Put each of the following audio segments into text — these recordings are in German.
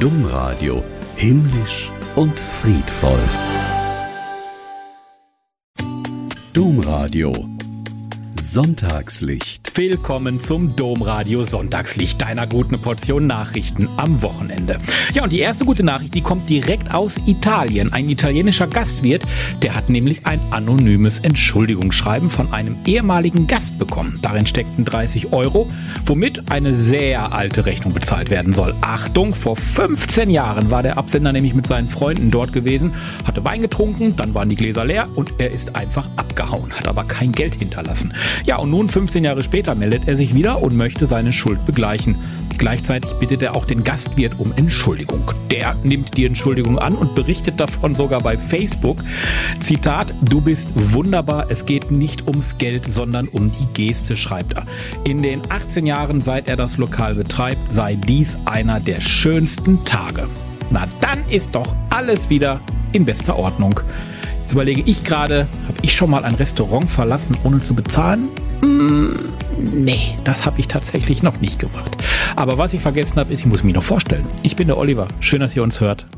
Domradio himmlisch und friedvoll. Domradio Sonntagslicht. Willkommen zum Domradio Sonntagslicht, deiner guten Portion Nachrichten am Wochenende. Ja, und die erste gute Nachricht, die kommt direkt aus Italien. Ein italienischer Gastwirt, der hat nämlich ein anonymes Entschuldigungsschreiben von einem ehemaligen Gast bekommen. Darin steckten 30 Euro, womit eine sehr alte Rechnung bezahlt werden soll. Achtung, vor 15 Jahren war der Absender nämlich mit seinen Freunden dort gewesen, hatte Wein getrunken, dann waren die Gläser leer und er ist einfach abgehauen, hat aber kein Geld hinterlassen. Ja, und nun 15 Jahre später meldet er sich wieder und möchte seine Schuld begleichen. Gleichzeitig bittet er auch den Gastwirt um Entschuldigung. Der nimmt die Entschuldigung an und berichtet davon sogar bei Facebook. Zitat, du bist wunderbar, es geht nicht ums Geld, sondern um die Geste, schreibt er. In den 18 Jahren, seit er das Lokal betreibt, sei dies einer der schönsten Tage. Na dann ist doch alles wieder in bester Ordnung. Jetzt überlege ich gerade, habe ich schon mal ein Restaurant verlassen, ohne zu bezahlen? Mm, nee, das habe ich tatsächlich noch nicht gemacht. Aber was ich vergessen habe, ist, ich muss mich noch vorstellen. Ich bin der Oliver. Schön, dass ihr uns hört.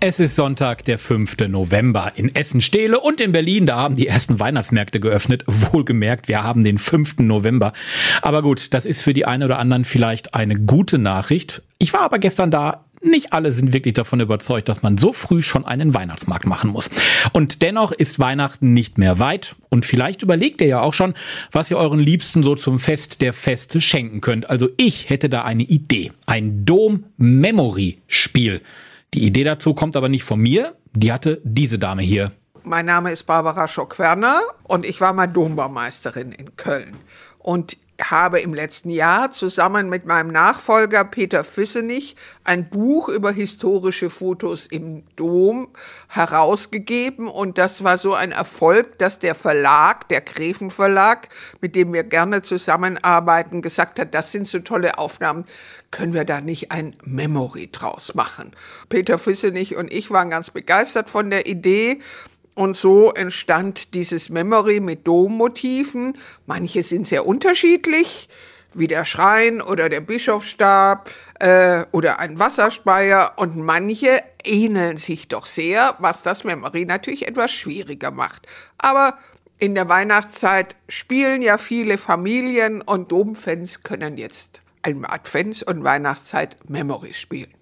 Es ist Sonntag, der 5. November. In Essen-Stehle und in Berlin, da haben die ersten Weihnachtsmärkte geöffnet. Wohlgemerkt, wir haben den 5. November. Aber gut, das ist für die einen oder anderen vielleicht eine gute Nachricht. Ich war aber gestern da nicht alle sind wirklich davon überzeugt, dass man so früh schon einen Weihnachtsmarkt machen muss. Und dennoch ist Weihnachten nicht mehr weit. Und vielleicht überlegt ihr ja auch schon, was ihr euren Liebsten so zum Fest der Feste schenken könnt. Also ich hätte da eine Idee. Ein Dom-Memory-Spiel. Die Idee dazu kommt aber nicht von mir. Die hatte diese Dame hier. Mein Name ist Barbara Schock-Werner und ich war mal Dombaumeisterin in Köln. Und habe im letzten Jahr zusammen mit meinem Nachfolger Peter Füssenich ein Buch über historische Fotos im Dom herausgegeben. Und das war so ein Erfolg, dass der Verlag, der Gräfen Verlag, mit dem wir gerne zusammenarbeiten, gesagt hat, das sind so tolle Aufnahmen, können wir da nicht ein Memory draus machen. Peter Füssenich und ich waren ganz begeistert von der Idee und so entstand dieses Memory mit Dommotiven. Manche sind sehr unterschiedlich, wie der Schrein oder der Bischofsstab äh, oder ein Wasserspeier. Und manche ähneln sich doch sehr, was das Memory natürlich etwas schwieriger macht. Aber in der Weihnachtszeit spielen ja viele Familien und Domfans können jetzt ein Advents- und Weihnachtszeit Memory spielen.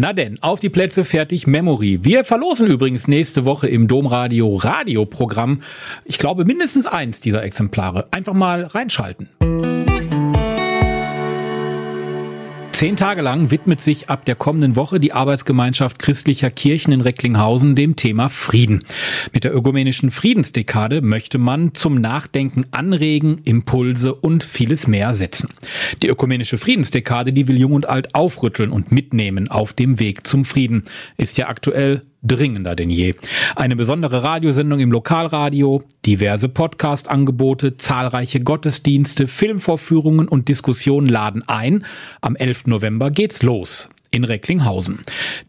Na denn, auf die Plätze fertig Memory. Wir verlosen übrigens nächste Woche im Domradio Radioprogramm, ich glaube mindestens eins dieser Exemplare. Einfach mal reinschalten. Zehn Tage lang widmet sich ab der kommenden Woche die Arbeitsgemeinschaft christlicher Kirchen in Recklinghausen dem Thema Frieden. Mit der ökumenischen Friedensdekade möchte man zum Nachdenken anregen, Impulse und vieles mehr setzen. Die ökumenische Friedensdekade, die will Jung und Alt aufrütteln und mitnehmen auf dem Weg zum Frieden, ist ja aktuell dringender denn je. Eine besondere Radiosendung im Lokalradio, diverse Podcast-Angebote, zahlreiche Gottesdienste, Filmvorführungen und Diskussionen laden ein. Am 11. November geht's los in Recklinghausen.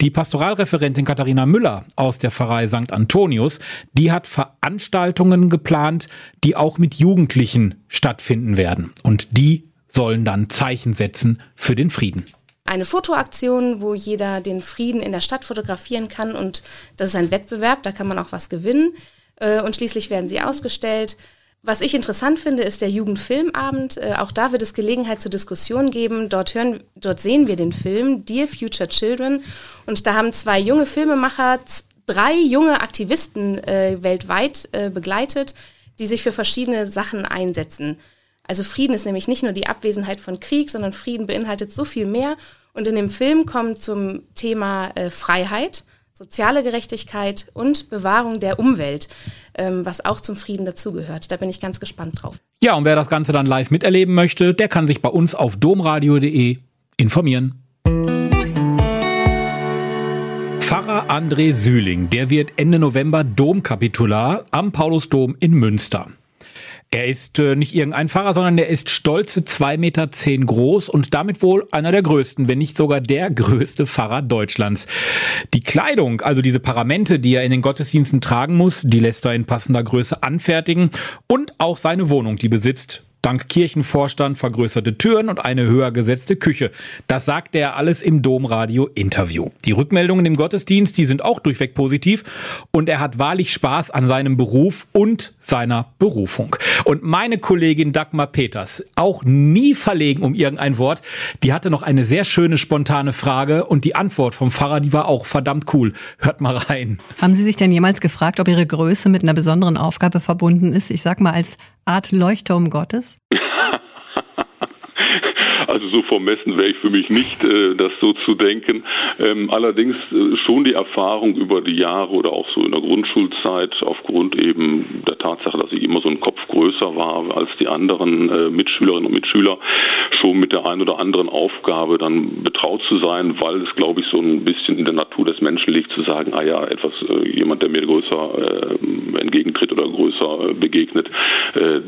Die Pastoralreferentin Katharina Müller aus der Pfarrei St. Antonius, die hat Veranstaltungen geplant, die auch mit Jugendlichen stattfinden werden. Und die sollen dann Zeichen setzen für den Frieden eine Fotoaktion, wo jeder den Frieden in der Stadt fotografieren kann und das ist ein Wettbewerb, da kann man auch was gewinnen äh, und schließlich werden sie ausgestellt. Was ich interessant finde, ist der Jugendfilmabend. Äh, auch da wird es Gelegenheit zur Diskussion geben. Dort, hören, dort sehen wir den Film Dear Future Children. Und da haben zwei junge Filmemacher, drei junge Aktivisten äh, weltweit begleitet, die sich für verschiedene Sachen einsetzen. Also Frieden ist nämlich nicht nur die Abwesenheit von Krieg, sondern Frieden beinhaltet so viel mehr. Und in dem Film kommt zum Thema äh, Freiheit, soziale Gerechtigkeit und Bewahrung der Umwelt, ähm, was auch zum Frieden dazugehört. Da bin ich ganz gespannt drauf. Ja, und wer das Ganze dann live miterleben möchte, der kann sich bei uns auf domradio.de informieren. Pfarrer André Sühling, der wird Ende November Domkapitular am Paulusdom in Münster. Er ist äh, nicht irgendein Fahrer, sondern er ist stolze zwei Meter zehn groß und damit wohl einer der größten, wenn nicht sogar der größte Pfarrer Deutschlands. Die Kleidung, also diese Paramente, die er in den Gottesdiensten tragen muss, die lässt er in passender Größe anfertigen und auch seine Wohnung, die besitzt Dank Kirchenvorstand vergrößerte Türen und eine höher gesetzte Küche. Das sagte er alles im Domradio-Interview. Die Rückmeldungen im Gottesdienst, die sind auch durchweg positiv und er hat wahrlich Spaß an seinem Beruf und seiner Berufung. Und meine Kollegin Dagmar Peters, auch nie verlegen um irgendein Wort, die hatte noch eine sehr schöne spontane Frage und die Antwort vom Pfarrer, die war auch verdammt cool. Hört mal rein. Haben Sie sich denn jemals gefragt, ob Ihre Größe mit einer besonderen Aufgabe verbunden ist? Ich sag mal als Art Leuchtturm Gottes? Also so vermessen wäre ich für mich nicht, äh, das so zu denken. Ähm, allerdings äh, schon die Erfahrung über die Jahre oder auch so in der Grundschulzeit aufgrund eben der Tatsache, dass ich immer so ein Kopf größer war als die anderen äh, Mitschülerinnen und Mitschüler, schon mit der einen oder anderen Aufgabe dann betraut zu sein, weil es, glaube ich, so ein bisschen in der Natur des Menschen liegt, zu sagen, ah ja, etwas, jemand, der mir größer entgegentritt oder größer begegnet,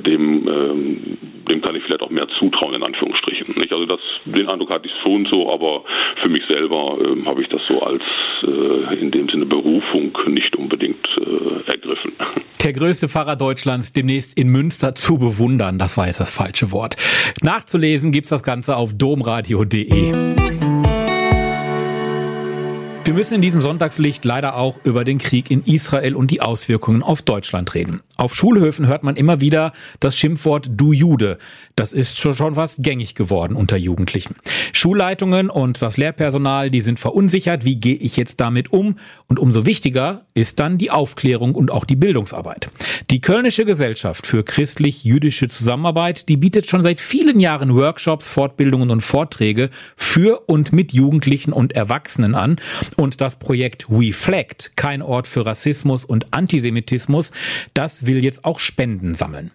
dem, ähm, dem kann ich vielleicht auch mehr zutrauen, in Anführungsstrichen. Nicht? Also das, den Eindruck hatte ich schon so, aber für mich selber äh, habe ich das so als äh, in dem Sinne Berufung nicht unbedingt äh, ergriffen. Der größte Pfarrer Deutschlands demnächst in Münster zu bewundern, das war jetzt das falsche Wort. Nachzulesen gibt's das Ganze auf domradio.de. Wir müssen in diesem Sonntagslicht leider auch über den Krieg in Israel und die Auswirkungen auf Deutschland reden. Auf Schulhöfen hört man immer wieder das Schimpfwort Du Jude. Das ist schon fast gängig geworden unter Jugendlichen. Schulleitungen und das Lehrpersonal, die sind verunsichert. Wie gehe ich jetzt damit um? Und umso wichtiger ist dann die Aufklärung und auch die Bildungsarbeit. Die Kölnische Gesellschaft für christlich-jüdische Zusammenarbeit, die bietet schon seit vielen Jahren Workshops, Fortbildungen und Vorträge für und mit Jugendlichen und Erwachsenen an. Und das Projekt WeFlect, kein Ort für Rassismus und Antisemitismus, das will jetzt auch Spenden sammeln.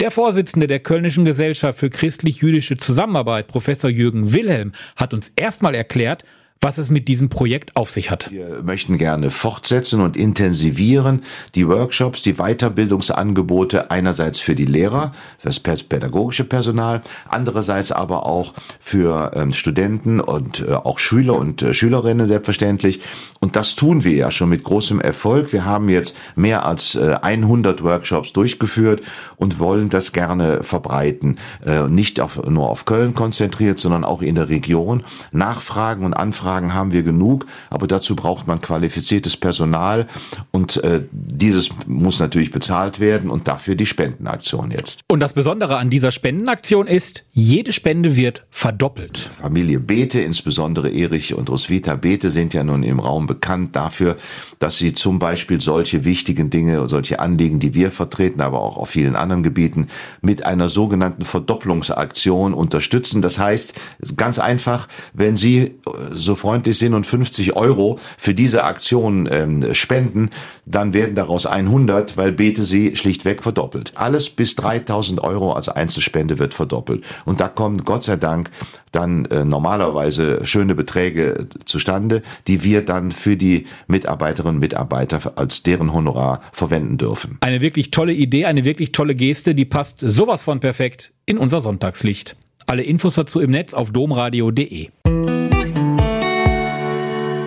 Der Vorsitzende der Kölnischen Gesellschaft für christlich-jüdische Zusammenarbeit, Professor Jürgen Wilhelm, hat uns erstmal erklärt, was es mit diesem Projekt auf sich hat. Wir möchten gerne fortsetzen und intensivieren die Workshops, die Weiterbildungsangebote einerseits für die Lehrer, das pädagogische Personal, andererseits aber auch für ähm, Studenten und äh, auch Schüler und äh, Schülerinnen selbstverständlich. Und das tun wir ja schon mit großem Erfolg. Wir haben jetzt mehr als äh, 100 Workshops durchgeführt und wollen das gerne verbreiten. Äh, nicht auf, nur auf Köln konzentriert, sondern auch in der Region. Nachfragen und Anfragen Anfragen haben wir genug, aber dazu braucht man qualifiziertes Personal. Und äh, dieses muss natürlich bezahlt werden und dafür die Spendenaktion jetzt. Und das Besondere an dieser Spendenaktion ist, jede Spende wird verdoppelt. Familie Beete, insbesondere Erich und Roswitha Beete sind ja nun im Raum bekannt dafür, dass sie zum Beispiel solche wichtigen Dinge solche Anliegen, die wir vertreten, aber auch auf vielen anderen Gebieten, mit einer sogenannten Verdopplungsaktion unterstützen. Das heißt, ganz einfach, wenn Sie äh, so freundlich sind und 50 Euro für diese Aktion ähm, spenden, dann werden daraus 100, weil Bete sie schlichtweg verdoppelt. Alles bis 3000 Euro als Einzelspende wird verdoppelt. Und da kommen Gott sei Dank dann äh, normalerweise schöne Beträge zustande, die wir dann für die Mitarbeiterinnen und Mitarbeiter als deren Honorar verwenden dürfen. Eine wirklich tolle Idee, eine wirklich tolle Geste, die passt sowas von perfekt in unser Sonntagslicht. Alle Infos dazu im Netz auf domradio.de.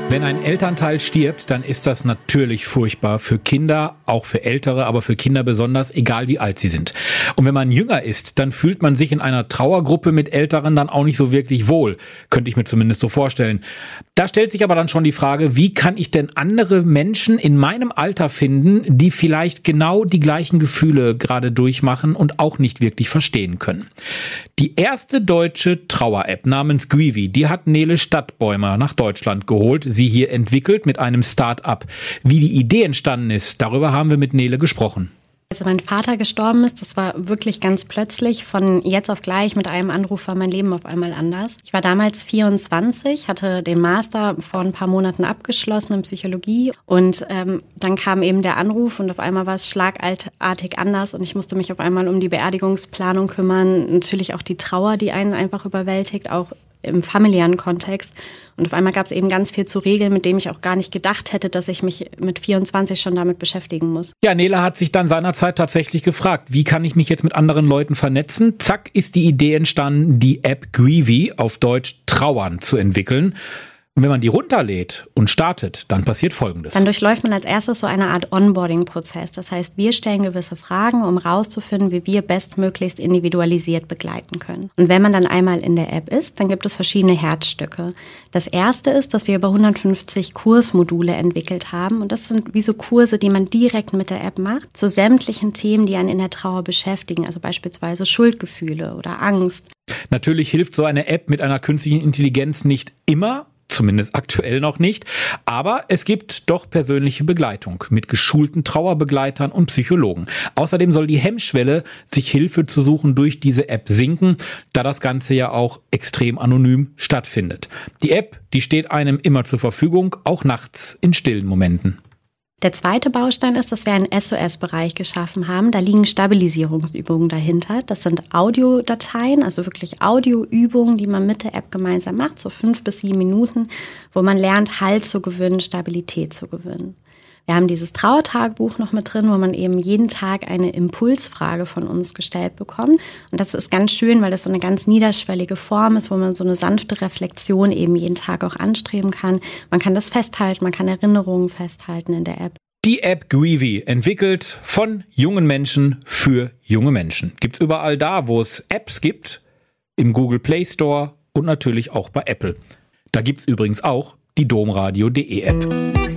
Wenn ein Elternteil stirbt, dann ist das natürlich furchtbar für Kinder, auch für Ältere, aber für Kinder besonders, egal wie alt sie sind. Und wenn man jünger ist, dann fühlt man sich in einer Trauergruppe mit Älteren dann auch nicht so wirklich wohl, könnte ich mir zumindest so vorstellen. Da stellt sich aber dann schon die Frage, wie kann ich denn andere Menschen in meinem Alter finden, die vielleicht genau die gleichen Gefühle gerade durchmachen und auch nicht wirklich verstehen können. Die erste deutsche Trauer-App namens Grievy, die hat Nele Stadtbäumer nach Deutschland geholt sie hier entwickelt mit einem Start-up. Wie die Idee entstanden ist, darüber haben wir mit Nele gesprochen. Als mein Vater gestorben ist, das war wirklich ganz plötzlich. Von jetzt auf gleich mit einem Anruf war mein Leben auf einmal anders. Ich war damals 24, hatte den Master vor ein paar Monaten abgeschlossen in Psychologie und ähm, dann kam eben der Anruf und auf einmal war es schlagartig anders und ich musste mich auf einmal um die Beerdigungsplanung kümmern. Natürlich auch die Trauer, die einen einfach überwältigt, auch im familiären Kontext. Und auf einmal gab es eben ganz viel zu regeln, mit dem ich auch gar nicht gedacht hätte, dass ich mich mit 24 schon damit beschäftigen muss. Ja, Nela hat sich dann seinerzeit tatsächlich gefragt, wie kann ich mich jetzt mit anderen Leuten vernetzen? Zack, ist die Idee entstanden, die App Grievy auf Deutsch Trauern zu entwickeln. Und wenn man die runterlädt und startet, dann passiert Folgendes. Dann durchläuft man als erstes so eine Art Onboarding-Prozess. Das heißt, wir stellen gewisse Fragen, um rauszufinden, wie wir bestmöglichst individualisiert begleiten können. Und wenn man dann einmal in der App ist, dann gibt es verschiedene Herzstücke. Das erste ist, dass wir über 150 Kursmodule entwickelt haben. Und das sind wie so Kurse, die man direkt mit der App macht, zu sämtlichen Themen, die einen in der Trauer beschäftigen. Also beispielsweise Schuldgefühle oder Angst. Natürlich hilft so eine App mit einer künstlichen Intelligenz nicht immer, zumindest aktuell noch nicht. Aber es gibt doch persönliche Begleitung mit geschulten Trauerbegleitern und Psychologen. Außerdem soll die Hemmschwelle, sich Hilfe zu suchen, durch diese App sinken, da das Ganze ja auch extrem anonym stattfindet. Die App, die steht einem immer zur Verfügung, auch nachts in stillen Momenten. Der zweite Baustein ist, dass wir einen SOS-Bereich geschaffen haben. Da liegen Stabilisierungsübungen dahinter. Das sind Audiodateien, also wirklich Audioübungen, die man mit der App gemeinsam macht, so fünf bis sieben Minuten, wo man lernt, Halt zu gewinnen, Stabilität zu gewinnen. Wir haben dieses Trauertagebuch noch mit drin, wo man eben jeden Tag eine Impulsfrage von uns gestellt bekommt. Und das ist ganz schön, weil das so eine ganz niederschwellige Form ist, wo man so eine sanfte Reflexion eben jeden Tag auch anstreben kann. Man kann das festhalten, man kann Erinnerungen festhalten in der App. Die App Greevy, entwickelt von jungen Menschen für junge Menschen. Gibt's überall da, wo es Apps gibt, im Google Play Store und natürlich auch bei Apple. Da gibt's übrigens auch die domradio.de App.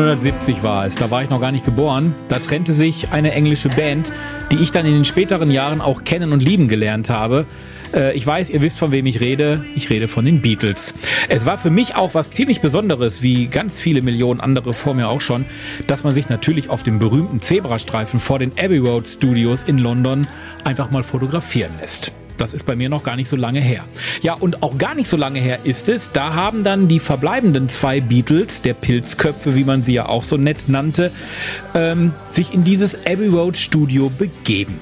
1970 war es, da war ich noch gar nicht geboren. Da trennte sich eine englische Band, die ich dann in den späteren Jahren auch kennen und lieben gelernt habe. Äh, Ich weiß, ihr wisst, von wem ich rede. Ich rede von den Beatles. Es war für mich auch was ziemlich Besonderes, wie ganz viele Millionen andere vor mir auch schon, dass man sich natürlich auf dem berühmten Zebrastreifen vor den Abbey Road Studios in London einfach mal fotografieren lässt. Das ist bei mir noch gar nicht so lange her. Ja, und auch gar nicht so lange her ist es, da haben dann die verbleibenden zwei Beatles, der Pilzköpfe, wie man sie ja auch so nett nannte, ähm, sich in dieses Abbey Road Studio begeben.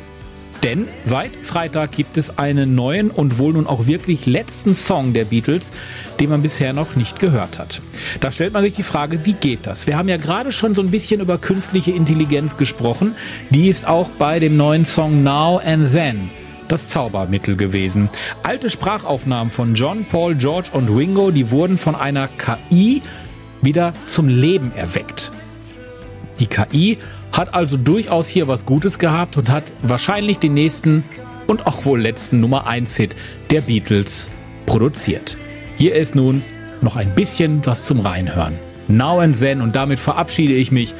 Denn seit Freitag gibt es einen neuen und wohl nun auch wirklich letzten Song der Beatles, den man bisher noch nicht gehört hat. Da stellt man sich die Frage, wie geht das? Wir haben ja gerade schon so ein bisschen über künstliche Intelligenz gesprochen. Die ist auch bei dem neuen Song Now and Then das Zaubermittel gewesen. Alte Sprachaufnahmen von John, Paul, George und Ringo, die wurden von einer KI wieder zum Leben erweckt. Die KI hat also durchaus hier was Gutes gehabt und hat wahrscheinlich den nächsten und auch wohl letzten Nummer 1 Hit der Beatles produziert. Hier ist nun noch ein bisschen was zum Reinhören. Now and Then und damit verabschiede ich mich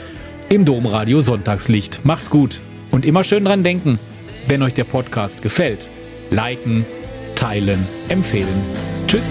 im Domradio Sonntagslicht. Macht's gut und immer schön dran denken, wenn euch der Podcast gefällt, liken, teilen, empfehlen. Tschüss.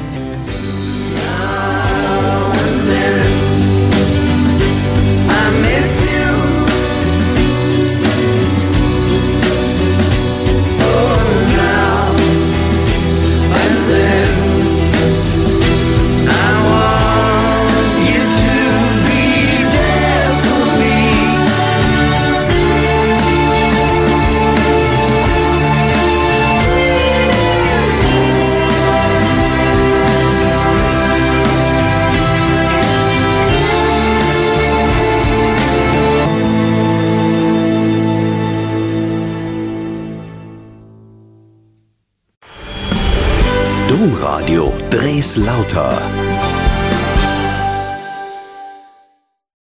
Kaiserslautern.